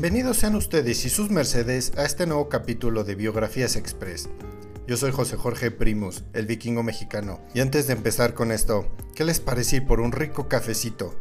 Bienvenidos sean ustedes y sus mercedes a este nuevo capítulo de Biografías Express. Yo soy José Jorge Primus, el vikingo mexicano, y antes de empezar con esto, ¿qué les parece por un rico cafecito?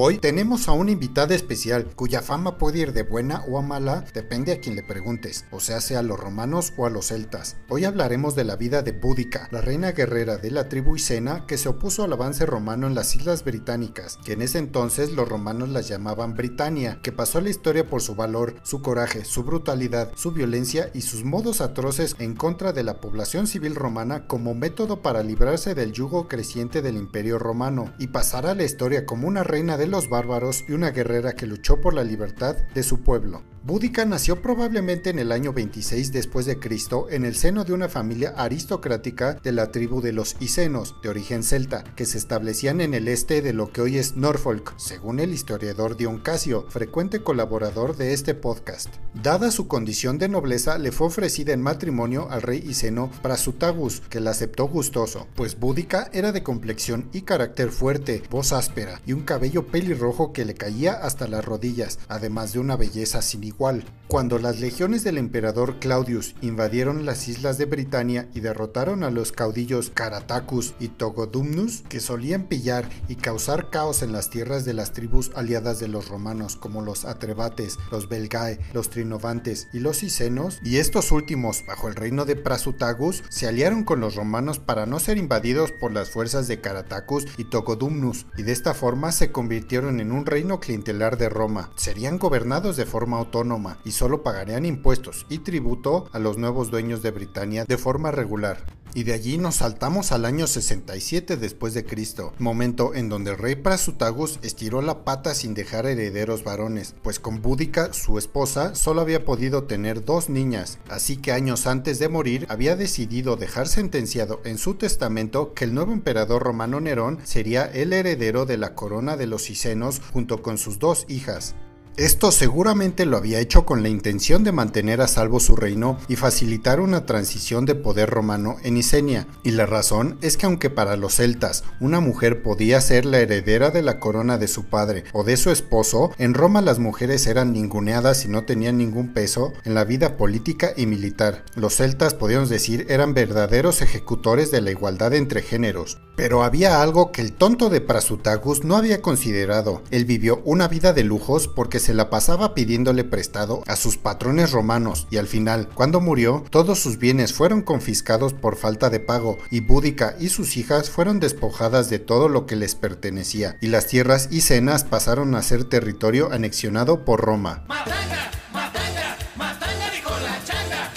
Hoy tenemos a una invitada especial cuya fama puede ir de buena o a mala, depende a quien le preguntes, o sea, sea a los romanos o a los celtas. Hoy hablaremos de la vida de Búdica, la reina guerrera de la tribu Isena que se opuso al avance romano en las islas británicas, que en ese entonces los romanos las llamaban Britania, que pasó a la historia por su valor, su coraje, su brutalidad, su violencia y sus modos atroces en contra de la población civil romana como método para librarse del yugo creciente del imperio romano y pasar a la historia como una reina de los bárbaros y una guerrera que luchó por la libertad de su pueblo. Búdica nació probablemente en el año 26 después de Cristo en el seno de una familia aristocrática de la tribu de los Icenos, de origen celta, que se establecían en el este de lo que hoy es Norfolk, según el historiador Dion Casio, frecuente colaborador de este podcast. Dada su condición de nobleza, le fue ofrecida en matrimonio al rey Iceno Prasutagus, que la aceptó gustoso, pues Búdica era de complexión y carácter fuerte, voz áspera y un cabello pelirrojo que le caía hasta las rodillas, además de una belleza sin igual. Cuando las legiones del emperador Claudius invadieron las islas de Britania y derrotaron a los caudillos Caratacus y Togodumnus, que solían pillar y causar caos en las tierras de las tribus aliadas de los romanos, como los Atrebates, los Belgae, los Trinovantes y los Icenos, y estos últimos, bajo el reino de Prasutagus, se aliaron con los romanos para no ser invadidos por las fuerzas de Caratacus y Togodumnus, y de esta forma se convirtieron en un reino clientelar de Roma. Serían gobernados de forma autónoma y solo pagarían impuestos y tributo a los nuevos dueños de Britania de forma regular. Y de allí nos saltamos al año 67 después de Cristo, momento en donde el rey Prasutagus estiró la pata sin dejar herederos varones, pues con Búdica, su esposa, solo había podido tener dos niñas, así que años antes de morir había decidido dejar sentenciado en su testamento que el nuevo emperador romano Nerón sería el heredero de la corona de los Icenos junto con sus dos hijas. Esto seguramente lo había hecho con la intención de mantener a salvo su reino y facilitar una transición de poder romano en Isenia, y la razón es que aunque para los celtas una mujer podía ser la heredera de la corona de su padre o de su esposo, en Roma las mujeres eran ninguneadas y no tenían ningún peso en la vida política y militar. Los celtas, podríamos decir, eran verdaderos ejecutores de la igualdad entre géneros. Pero había algo que el tonto de Prasutagus no había considerado. Él vivió una vida de lujos porque se la pasaba pidiéndole prestado a sus patrones romanos y al final, cuando murió, todos sus bienes fueron confiscados por falta de pago y Búdica y sus hijas fueron despojadas de todo lo que les pertenecía y las tierras y cenas pasaron a ser territorio anexionado por Roma.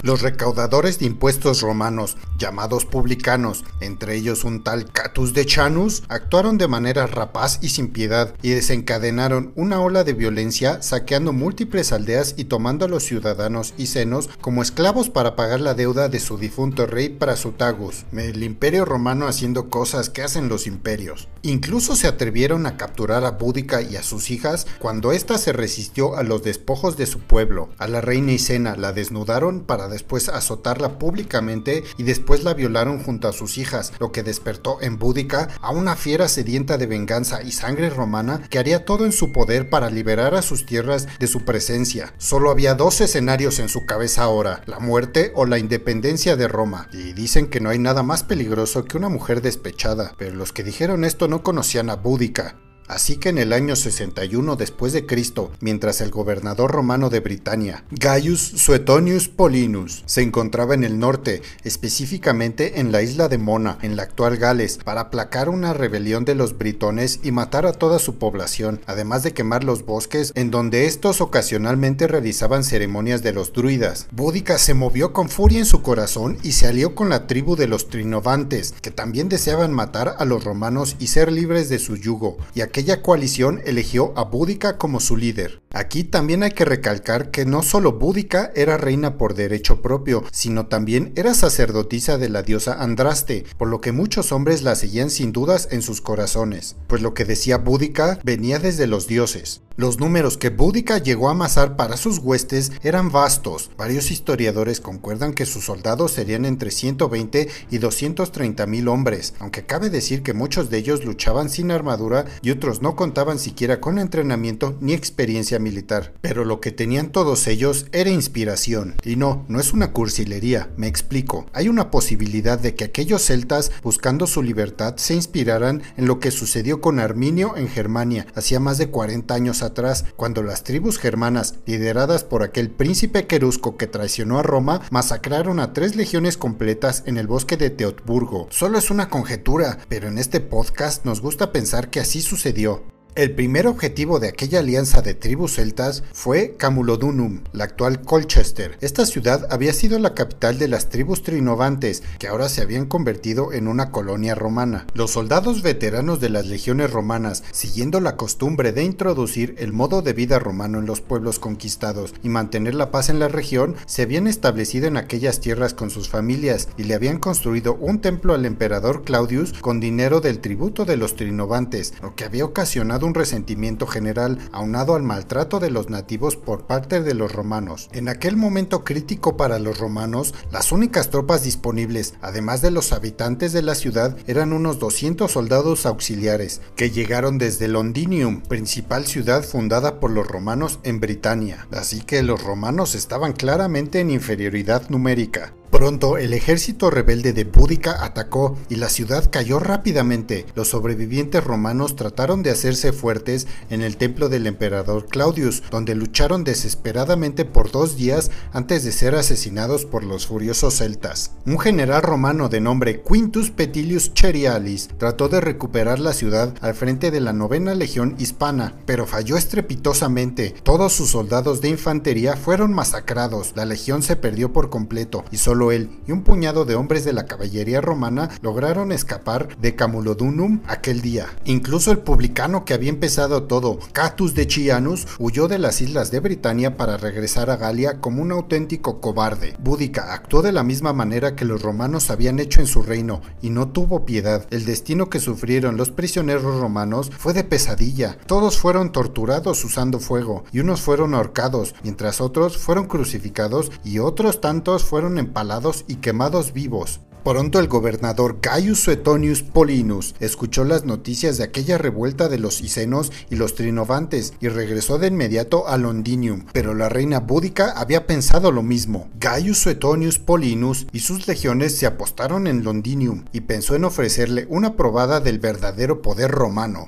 Los recaudadores de impuestos romanos, llamados publicanos, entre ellos un tal Catus de Chanus, actuaron de manera rapaz y sin piedad y desencadenaron una ola de violencia saqueando múltiples aldeas y tomando a los ciudadanos y senos como esclavos para pagar la deuda de su difunto rey Prasutagus, el imperio romano haciendo cosas que hacen los imperios. Incluso se atrevieron a capturar a Búdica y a sus hijas cuando ésta se resistió a los despojos de su pueblo. A la reina Isena la desnudaron para después azotarla públicamente y después la violaron junto a sus hijas, lo que despertó en Búdica a una fiera sedienta de venganza y sangre romana que haría todo en su poder para liberar a sus tierras de su presencia. Solo había dos escenarios en su cabeza ahora, la muerte o la independencia de Roma, y dicen que no hay nada más peligroso que una mujer despechada, pero los que dijeron esto no conocían a Búdica. Así que en el año 61 después de Cristo, mientras el gobernador romano de Britania, Gaius Suetonius Paulinus, se encontraba en el norte, específicamente en la isla de Mona, en la actual Gales, para aplacar una rebelión de los britones y matar a toda su población, además de quemar los bosques en donde estos ocasionalmente realizaban ceremonias de los druidas. Búdica se movió con furia en su corazón y se alió con la tribu de los Trinovantes, que también deseaban matar a los romanos y ser libres de su yugo, y aquellos aquella coalición eligió a Búdica como su líder. Aquí también hay que recalcar que no solo Búdica era reina por derecho propio, sino también era sacerdotisa de la diosa Andraste, por lo que muchos hombres la seguían sin dudas en sus corazones, pues lo que decía Búdica venía desde los dioses. Los números que Búdica llegó a amasar para sus huestes eran vastos. Varios historiadores concuerdan que sus soldados serían entre 120 y 230 mil hombres, aunque cabe decir que muchos de ellos luchaban sin armadura y otros no contaban siquiera con entrenamiento ni experiencia militar. Pero lo que tenían todos ellos era inspiración. Y no, no es una cursilería, me explico. Hay una posibilidad de que aquellos celtas, buscando su libertad, se inspiraran en lo que sucedió con Arminio en Germania, hacía más de 40 años atrás, cuando las tribus germanas, lideradas por aquel príncipe querusco que traicionó a Roma, masacraron a tres legiones completas en el bosque de Teotburgo. Solo es una conjetura, pero en este podcast nos gusta pensar que así sucedió sucedió. El primer objetivo de aquella alianza de tribus celtas fue Camulodunum, la actual Colchester. Esta ciudad había sido la capital de las tribus trinovantes, que ahora se habían convertido en una colonia romana. Los soldados veteranos de las legiones romanas, siguiendo la costumbre de introducir el modo de vida romano en los pueblos conquistados y mantener la paz en la región, se habían establecido en aquellas tierras con sus familias y le habían construido un templo al emperador Claudius con dinero del tributo de los trinovantes, lo que había ocasionado un resentimiento general aunado al maltrato de los nativos por parte de los romanos. En aquel momento crítico para los romanos, las únicas tropas disponibles, además de los habitantes de la ciudad, eran unos 200 soldados auxiliares, que llegaron desde Londinium, principal ciudad fundada por los romanos en Britania. Así que los romanos estaban claramente en inferioridad numérica. Pronto el ejército rebelde de Búdica atacó y la ciudad cayó rápidamente. Los sobrevivientes romanos trataron de hacerse fuertes en el templo del emperador Claudius, donde lucharon desesperadamente por dos días antes de ser asesinados por los furiosos celtas. Un general romano de nombre Quintus Petilius Cherialis trató de recuperar la ciudad al frente de la novena legión hispana, pero falló estrepitosamente. Todos sus soldados de infantería fueron masacrados, la legión se perdió por completo y solo él y un puñado de hombres de la caballería romana lograron escapar de Camulodunum aquel día. Incluso el publicano que había empezado todo, Catus de Chianus, huyó de las islas de Britania para regresar a Galia como un auténtico cobarde. Búdica actuó de la misma manera que los romanos habían hecho en su reino y no tuvo piedad. El destino que sufrieron los prisioneros romanos fue de pesadilla. Todos fueron torturados usando fuego y unos fueron ahorcados, mientras otros fueron crucificados y otros tantos fueron empalados y quemados vivos. Pronto el gobernador Gaius Suetonius Polinus escuchó las noticias de aquella revuelta de los Icenos y los Trinovantes y regresó de inmediato a Londinium, pero la reina búdica había pensado lo mismo. Gaius Suetonius Polinus y sus legiones se apostaron en Londinium y pensó en ofrecerle una probada del verdadero poder romano.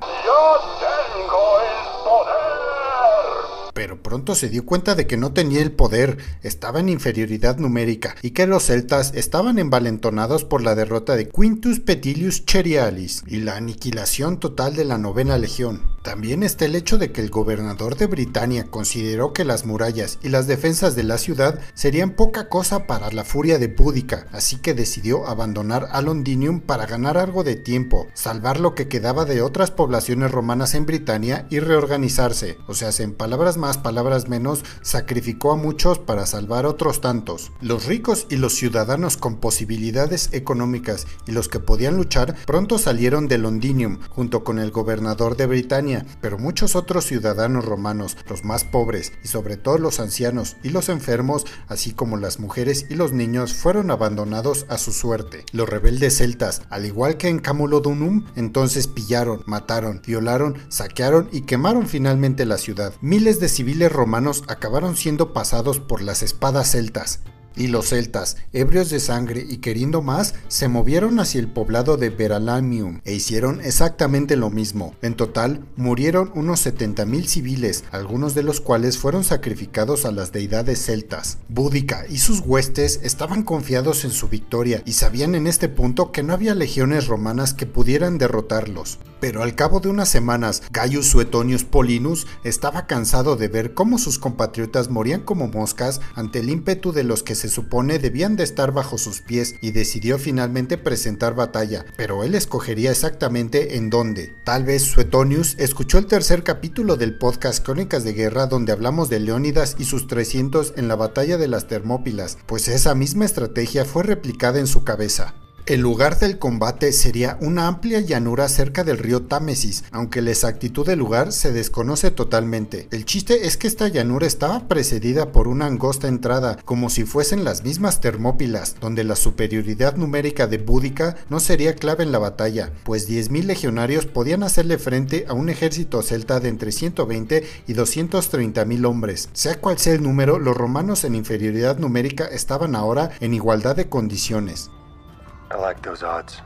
Pero pronto se dio cuenta de que no tenía el poder, estaba en inferioridad numérica y que los celtas estaban envalentonados por la derrota de Quintus Petilius Cherialis y la aniquilación total de la novena legión. También está el hecho de que el gobernador de Britania consideró que las murallas y las defensas de la ciudad serían poca cosa para la furia de Búdica, así que decidió abandonar a Londinium para ganar algo de tiempo, salvar lo que quedaba de otras poblaciones romanas en Britania y reorganizarse, o sea, en palabras más palabras menos, sacrificó a muchos para salvar otros tantos. Los ricos y los ciudadanos con posibilidades económicas y los que podían luchar pronto salieron de Londinium junto con el gobernador de Britania, pero muchos otros ciudadanos romanos, los más pobres y sobre todo los ancianos y los enfermos, así como las mujeres y los niños, fueron abandonados a su suerte. Los rebeldes celtas, al igual que en Camulodunum, entonces pillaron, mataron, violaron, saquearon y quemaron finalmente la ciudad. Miles de civiles romanos acabaron siendo pasados por las espadas celtas, y los celtas, ebrios de sangre y queriendo más, se movieron hacia el poblado de Veralamium e hicieron exactamente lo mismo. En total, murieron unos 70.000 civiles, algunos de los cuales fueron sacrificados a las deidades celtas. Búdica y sus huestes estaban confiados en su victoria y sabían en este punto que no había legiones romanas que pudieran derrotarlos. Pero al cabo de unas semanas, Gaius Suetonius Polinus estaba cansado de ver cómo sus compatriotas morían como moscas ante el ímpetu de los que se supone debían de estar bajo sus pies y decidió finalmente presentar batalla, pero él escogería exactamente en dónde. Tal vez Suetonius escuchó el tercer capítulo del podcast Crónicas de Guerra donde hablamos de Leónidas y sus 300 en la batalla de las Termópilas, pues esa misma estrategia fue replicada en su cabeza. El lugar del combate sería una amplia llanura cerca del río Támesis, aunque la exactitud del lugar se desconoce totalmente. El chiste es que esta llanura estaba precedida por una angosta entrada, como si fuesen las mismas Termópilas, donde la superioridad numérica de Búdica no sería clave en la batalla, pues 10.000 legionarios podían hacerle frente a un ejército celta de entre 120 y 230.000 hombres. Sea cual sea el número, los romanos en inferioridad numérica estaban ahora en igualdad de condiciones.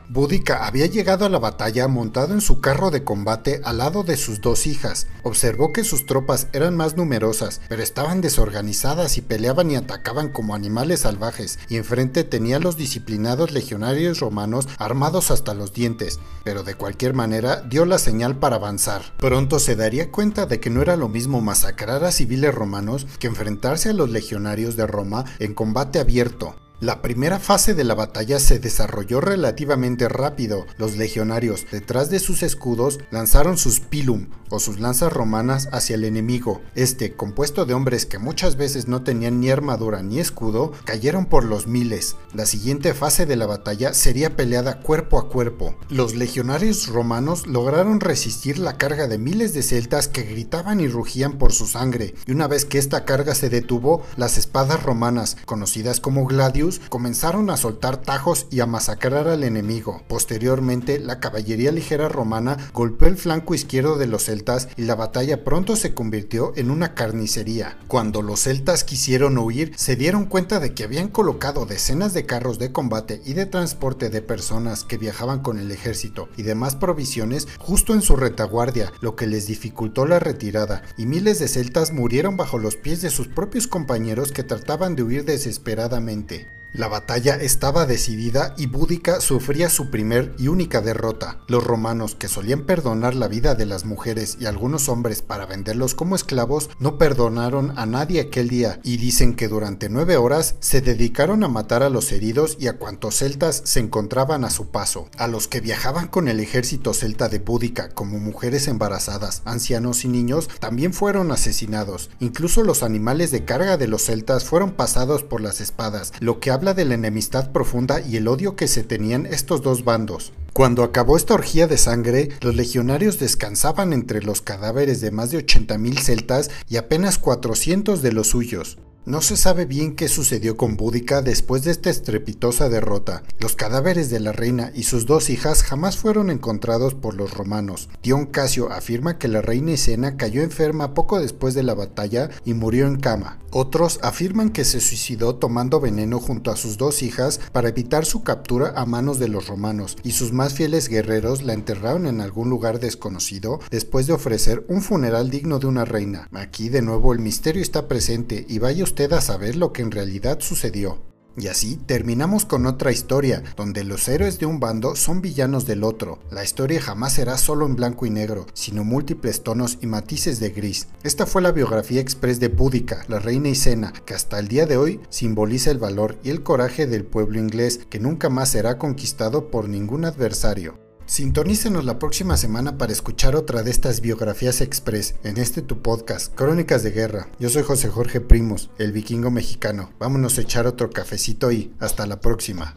Búdica había llegado a la batalla montado en su carro de combate al lado de sus dos hijas. Observó que sus tropas eran más numerosas, pero estaban desorganizadas y peleaban y atacaban como animales salvajes, y enfrente tenía a los disciplinados legionarios romanos armados hasta los dientes, pero de cualquier manera dio la señal para avanzar. Pronto se daría cuenta de que no era lo mismo masacrar a civiles romanos que enfrentarse a los legionarios de Roma en combate abierto. La primera fase de la batalla se desarrolló relativamente rápido. Los legionarios, detrás de sus escudos, lanzaron sus pilum o sus lanzas romanas hacia el enemigo. Este, compuesto de hombres que muchas veces no tenían ni armadura ni escudo, cayeron por los miles. La siguiente fase de la batalla sería peleada cuerpo a cuerpo. Los legionarios romanos lograron resistir la carga de miles de celtas que gritaban y rugían por su sangre, y una vez que esta carga se detuvo, las espadas romanas, conocidas como gladius, comenzaron a soltar tajos y a masacrar al enemigo. Posteriormente, la caballería ligera romana golpeó el flanco izquierdo de los celtas y la batalla pronto se convirtió en una carnicería. Cuando los celtas quisieron huir, se dieron cuenta de que habían colocado decenas de carros de combate y de transporte de personas que viajaban con el ejército y demás provisiones justo en su retaguardia, lo que les dificultó la retirada, y miles de celtas murieron bajo los pies de sus propios compañeros que trataban de huir desesperadamente. La batalla estaba decidida y Búdica sufría su primer y única derrota. Los romanos, que solían perdonar la vida de las mujeres y algunos hombres para venderlos como esclavos, no perdonaron a nadie aquel día y dicen que durante nueve horas se dedicaron a matar a los heridos y a cuantos celtas se encontraban a su paso. A los que viajaban con el ejército celta de Búdica, como mujeres embarazadas, ancianos y niños, también fueron asesinados. Incluso los animales de carga de los celtas fueron pasados por las espadas, lo que habla de la enemistad profunda y el odio que se tenían estos dos bandos. Cuando acabó esta orgía de sangre, los legionarios descansaban entre los cadáveres de más de 80.000 celtas y apenas 400 de los suyos. No se sabe bien qué sucedió con Búdica después de esta estrepitosa derrota. Los cadáveres de la reina y sus dos hijas jamás fueron encontrados por los romanos. Dion Casio afirma que la reina Isena cayó enferma poco después de la batalla y murió en cama. Otros afirman que se suicidó tomando veneno junto a sus dos hijas para evitar su captura a manos de los romanos, y sus más fieles guerreros la enterraron en algún lugar desconocido después de ofrecer un funeral digno de una reina. Aquí de nuevo el misterio está presente y vaya a saber lo que en realidad sucedió. Y así terminamos con otra historia, donde los héroes de un bando son villanos del otro. La historia jamás será solo en blanco y negro, sino múltiples tonos y matices de gris. Esta fue la biografía express de Búdica, la reina Isena, que hasta el día de hoy simboliza el valor y el coraje del pueblo inglés que nunca más será conquistado por ningún adversario. Sintonícenos la próxima semana para escuchar otra de estas biografías express en este tu podcast, Crónicas de Guerra. Yo soy José Jorge Primos, el vikingo mexicano. Vámonos a echar otro cafecito y hasta la próxima.